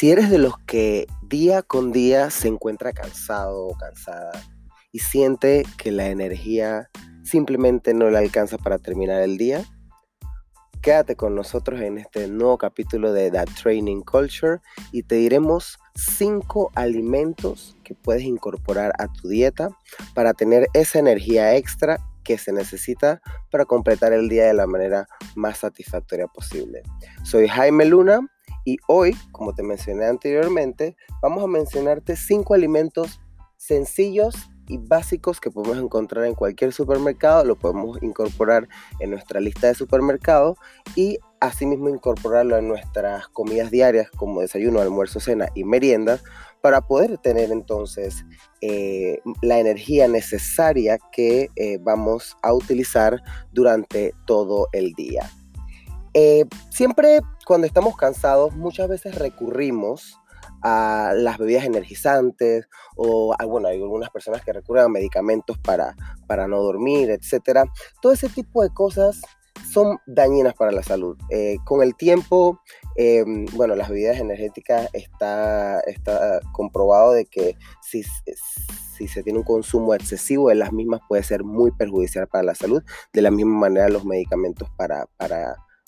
Si eres de los que día con día se encuentra cansado o cansada y siente que la energía simplemente no le alcanza para terminar el día, quédate con nosotros en este nuevo capítulo de That Training Culture y te diremos cinco alimentos que puedes incorporar a tu dieta para tener esa energía extra que se necesita para completar el día de la manera más satisfactoria posible. Soy Jaime Luna y hoy, como te mencioné anteriormente, vamos a mencionarte cinco alimentos sencillos y básicos que podemos encontrar en cualquier supermercado, lo podemos incorporar en nuestra lista de supermercados y asimismo incorporarlo en nuestras comidas diarias como desayuno, almuerzo, cena y meriendas para poder tener entonces eh, la energía necesaria que eh, vamos a utilizar durante todo el día. Eh, siempre cuando estamos cansados, muchas veces recurrimos a las bebidas energizantes o bueno, hay algunas personas que recurren a medicamentos para, para no dormir, etc. Todo ese tipo de cosas son dañinas para la salud. Eh, con el tiempo, em, bueno, las bebidas energéticas está, está comprobado de que si, si se tiene un consumo excesivo de las mismas puede ser muy perjudicial para la salud. De la misma manera los medicamentos para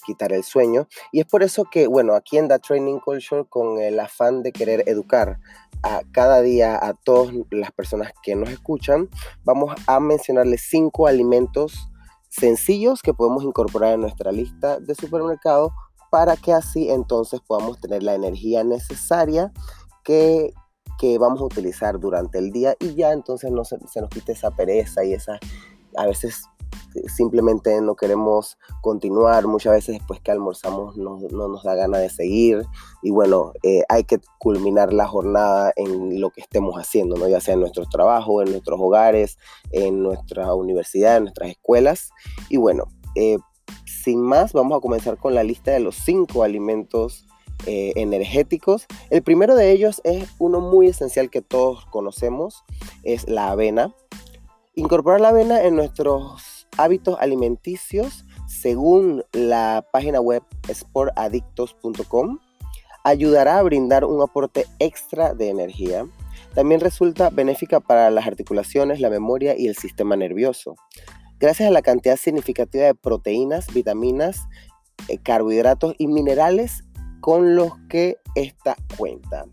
quitar el sueño. Y es por eso que, bueno, aquí en The Training Culture, con el afán de querer educar a cada día a todas las personas que nos escuchan, vamos a mencionarles cinco alimentos sencillos que podemos incorporar en nuestra lista de supermercado para que así entonces podamos tener la energía necesaria que, que vamos a utilizar durante el día y ya entonces no se, se nos quite esa pereza y esa a veces simplemente no queremos continuar, muchas veces después que almorzamos no, nos da gana de seguir y bueno, eh, hay que culminar la jornada en lo que estemos haciendo, ¿no? ya sea en nuestros trabajos, en nuestros hogares, en nuestra universidad, en nuestras escuelas y bueno, eh, sin más vamos a comenzar con la lista de los cinco alimentos eh, energéticos. El primero de ellos es uno muy esencial que todos conocemos, es la avena. Incorporar la avena en nuestros hábitos alimenticios, según la página web sportadictos.com, ayudará a brindar un aporte extra de energía. También resulta benéfica para las articulaciones, la memoria y el sistema nervioso. Gracias a la cantidad significativa de proteínas, vitaminas, eh, carbohidratos y minerales con los que esta cuenta.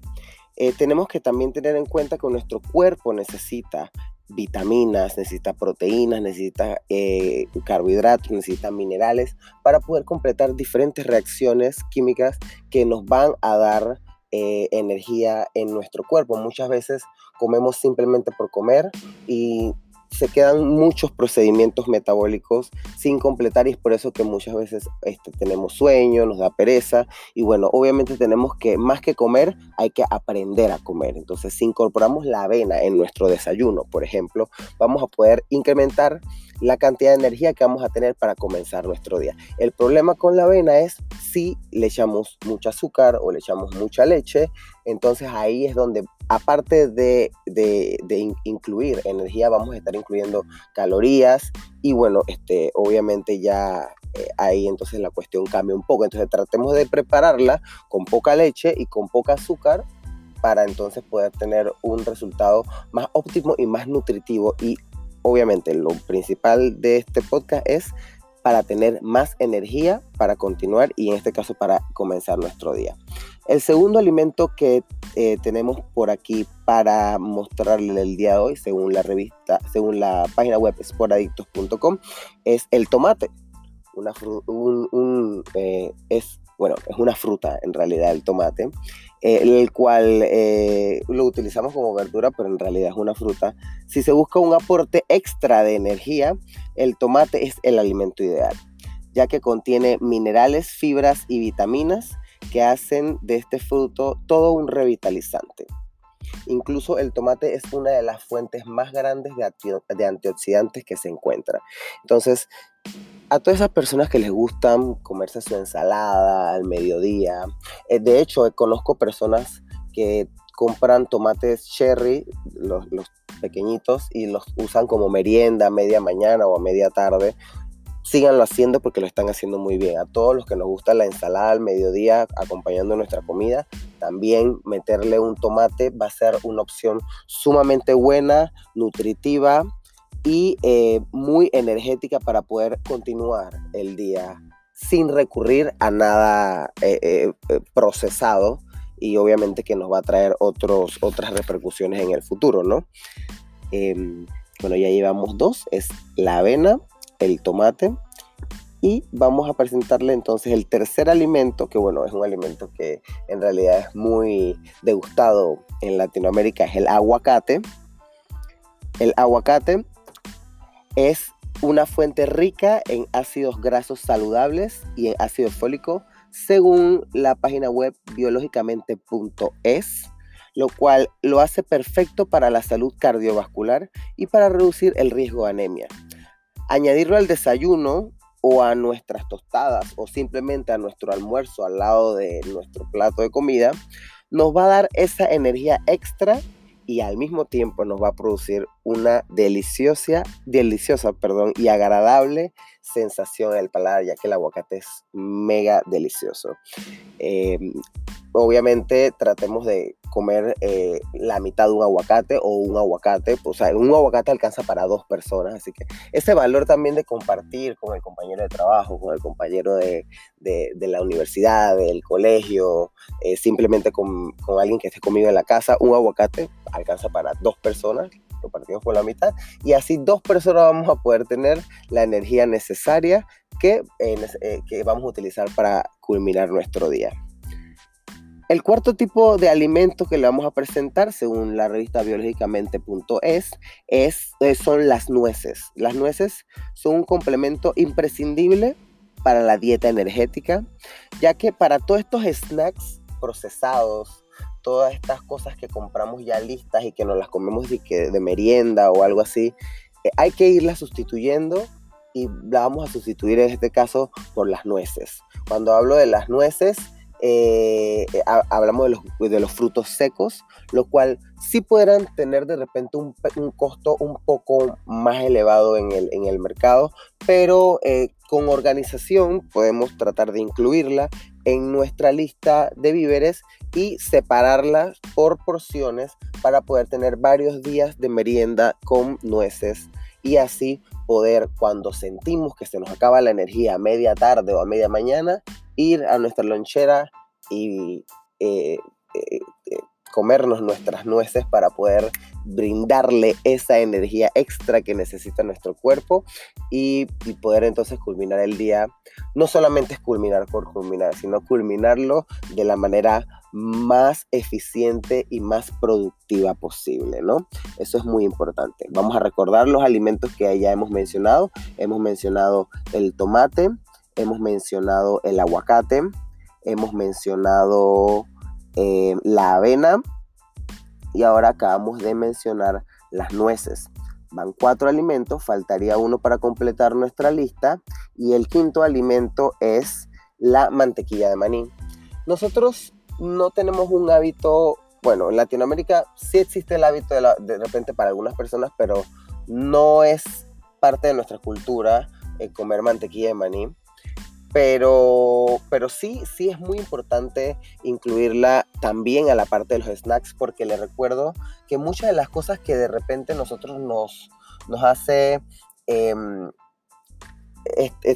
Eh, tenemos que también tener en cuenta que nuestro cuerpo necesita vitaminas, necesita proteínas, necesita eh, carbohidratos, necesita minerales para poder completar diferentes reacciones químicas que nos van a dar eh, energía en nuestro cuerpo. Muchas veces comemos simplemente por comer y se quedan muchos procedimientos metabólicos sin completar y es por eso que muchas veces este, tenemos sueño, nos da pereza y bueno, obviamente tenemos que más que comer hay que aprender a comer. Entonces si incorporamos la avena en nuestro desayuno, por ejemplo, vamos a poder incrementar la cantidad de energía que vamos a tener para comenzar nuestro día. El problema con la avena es si le echamos mucho azúcar o le echamos mucha leche, entonces ahí es donde aparte de, incluir energía, vamos a estar incluyendo calorías y bueno, este, obviamente ya eh, ahí entonces la cuestión cambia un poco. Entonces tratemos de prepararla con poca leche y con poca azúcar para entonces poder tener un resultado más óptimo y más nutritivo. Y obviamente lo principal de este podcast es para tener más energía para continuar y en este caso para comenzar nuestro día. El segundo alimento que eh, tenemos por aquí para mostrarle el día de hoy, según la revista, según la página web sporadictos.com, es el tomate. Una un, eh, es, bueno, es una fruta en realidad el tomate, eh, el cual lo utilizamos como verdura, pero en realidad es una fruta. Si se busca un aporte extra de energía, el tomate es el alimento ideal, ya que contiene minerales, fibras y vitaminas que hacen de este fruto todo un revitalizante. Incluso el tomate es una de las fuentes más grandes de, antioxidantes que se encuentra. Entonces, a todas esas personas que les gustan comerse su ensalada al mediodía, eh, de hecho, conozco personas que compran tomates cherry, los, pequeñitos, y los usan como merienda a media mañana o media tarde síganlo haciendo porque lo están haciendo muy bien. A todos los que nos gusta la ensalada al mediodía acompañando nuestra comida, también meterle un tomate va a ser una opción sumamente buena, nutritiva y eh, muy energética para poder continuar el día sin recurrir a nada eh, procesado y obviamente que nos va a traer otros, otras repercusiones en el futuro, ¿no? Em, bueno, ya llevamos dos, es la avena, el tomate y vamos a presentarle entonces el tercer alimento, que bueno, es un alimento que en realidad es muy degustado en Latinoamérica, es el aguacate. El aguacate es una fuente rica en ácidos grasos saludables y en ácido fólico, según la página web biológicamente.es, lo cual lo hace perfecto para la salud cardiovascular y para reducir el riesgo de anemia. Añadirlo al desayuno o a nuestras tostadas o simplemente a nuestro almuerzo al lado de nuestro plato de comida, nos va a dar esa energía extra y al mismo tiempo nos va a producir una deliciosa, deliciosa perdón, y agradable sensación en el paladar, ya que el aguacate es mega delicioso. Em, obviamente tratemos de comer eh, la mitad de un aguacate o un aguacate, o sea, un aguacate alcanza para dos personas, así que ese valor también de compartir con el compañero de trabajo, con el compañero de, la universidad, del colegio, eh, simplemente con, con alguien que esté conmigo en la casa, un aguacate alcanza para dos personas, lo partimos por la mitad y así dos personas vamos a poder tener la energía necesaria que, eh, que vamos a utilizar para culminar nuestro día. El cuarto tipo de alimento que le vamos a presentar, según la revista biológicamente.es, es, eh, son las nueces. Las nueces son un complemento imprescindible para la dieta energética, ya que para todos estos snacks procesados, todas estas cosas que compramos ya listas y que nos las comemos de, que, de merienda o algo así, eh, hay que irlas sustituyendo y la vamos a sustituir en este caso por las nueces. Cuando hablo de las nueces, eh, eh, hablamos de los, de los, frutos secos, lo cual sí podrán tener de repente un, costo un poco más elevado en el, en el mercado, pero eh, con organización podemos tratar de incluirla en nuestra lista de víveres y separarlas por porciones para poder tener varios días de merienda con nueces y así poder cuando sentimos que se nos acaba la energía a media tarde o a media mañana ir a nuestra lonchera y eh, eh, eh, comernos nuestras nueces para poder brindarle esa energía extra que necesita nuestro cuerpo y, y, poder entonces culminar el día. No solamente es culminar por culminar, sino culminarlo de la manera más eficiente y más productiva posible, ¿no? Eso es muy importante. Vamos a recordar los alimentos que ya hemos mencionado. Hemos mencionado el tomate, hemos mencionado el aguacate, hemos mencionado eh, la avena y ahora acabamos de mencionar las nueces. Van cuatro alimentos, faltaría uno para completar nuestra lista y el quinto alimento es la mantequilla de maní. Nosotros no tenemos un hábito, bueno, en Latinoamérica sí existe el hábito de, de repente para algunas personas, pero no es parte de nuestra cultura eh, comer mantequilla de maní pero, pero sí, sí es muy importante incluirla también a la parte de los snacks porque le recuerdo que muchas de las cosas que de repente nosotros nos, nos hace em,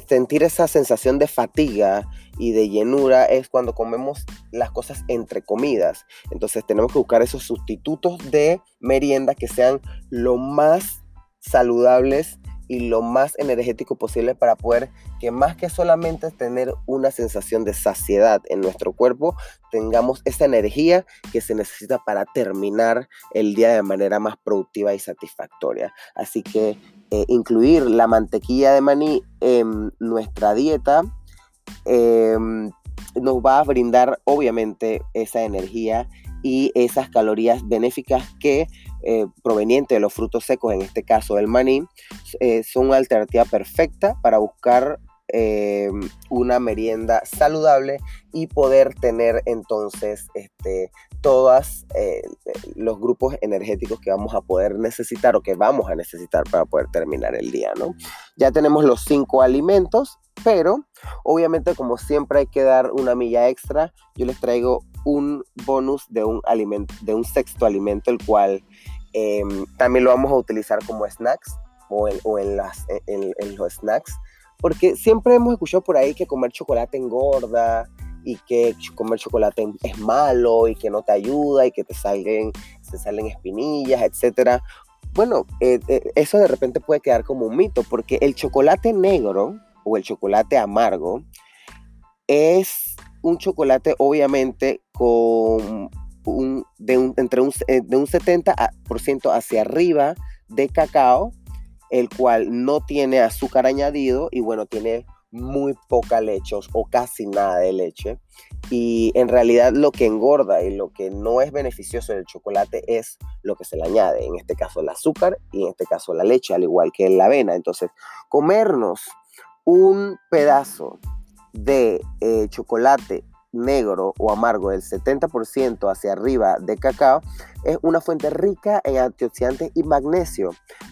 sentir esa sensación de fatiga y de llenura es cuando comemos las cosas entre comidas. Entonces tenemos que buscar esos sustitutos de merienda que sean lo más saludables y lo más energético posible para poder que más que solamente tener una sensación de saciedad en nuestro cuerpo, tengamos esa energía que se necesita para terminar el día de manera más productiva y satisfactoria. Así que eh, incluir la mantequilla de maní en nuestra dieta em, nos va a brindar obviamente esa energía y esas calorías benéficas que eh, provenientes de los frutos secos, en este caso el maní, eh, son una alternativa perfecta para buscar eh, una merienda saludable y poder tener entonces este, todos los grupos energéticos que vamos a poder necesitar o que vamos a necesitar para poder terminar el día, ¿no? Ya tenemos los cinco alimentos, pero obviamente como siempre hay que dar una milla extra, yo les traigo un bonus de un, alimento, de un sexto alimento, el cual em, también lo vamos a utilizar como snacks o en, los snacks, porque siempre hemos escuchado por ahí que comer chocolate engorda y que comer chocolate es malo y que no te ayuda y que te salgan, se salen espinillas, etc. Bueno, eh, eh, eso de repente puede quedar como un mito, porque el chocolate negro o el chocolate amargo es un chocolate obviamente con un, de entre un, eh, de un 70% hacia arriba de cacao, el cual no tiene azúcar añadido y bueno, tiene muy poca leche o casi nada de leche. Y en realidad lo que engorda y lo que no es beneficioso del chocolate es lo que se le añade, en este caso el azúcar y en este caso la leche, al igual que la avena. Entonces, comernos un pedazo de eh, chocolate negro o amargo del 70% hacia arriba de cacao es una fuente rica en antioxidantes y magnesio,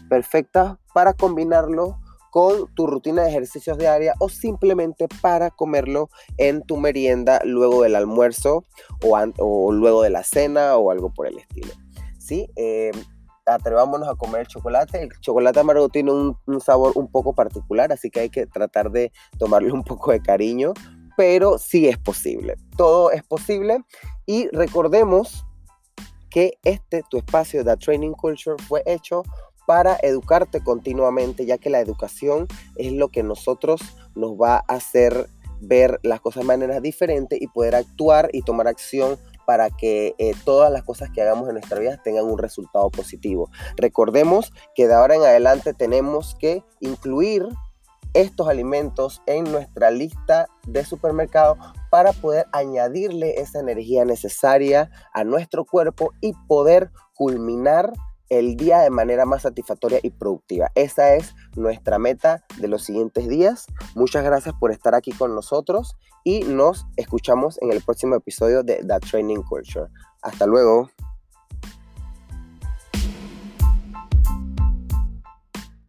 perfecta para combinarlo con tu rutina de ejercicios diaria o simplemente para comerlo en tu merienda luego del almuerzo o, luego de la cena o algo por el estilo. ¿Sí? Eh, atrevámonos a comer el chocolate. El chocolate amargo tiene un, sabor un poco particular, así que hay que tratar de tomarle un poco de cariño, pero sí es posible. Todo es posible y recordemos que este, tu espacio de Training Culture, fue hecho para educarte continuamente, ya que la educación es lo que nosotros nos va a hacer ver las cosas de manera diferente y poder actuar y tomar acción para que eh, todas las cosas que hagamos en nuestra vida tengan un resultado positivo. Recordemos que de ahora en adelante tenemos que incluir estos alimentos en nuestra lista de supermercado para poder añadirle esa energía necesaria a nuestro cuerpo y poder culminar el día de manera más satisfactoria y productiva. Esa es nuestra meta de los siguientes días. Muchas gracias por estar aquí con nosotros y nos escuchamos en el próximo episodio de The Training Culture. Hasta luego.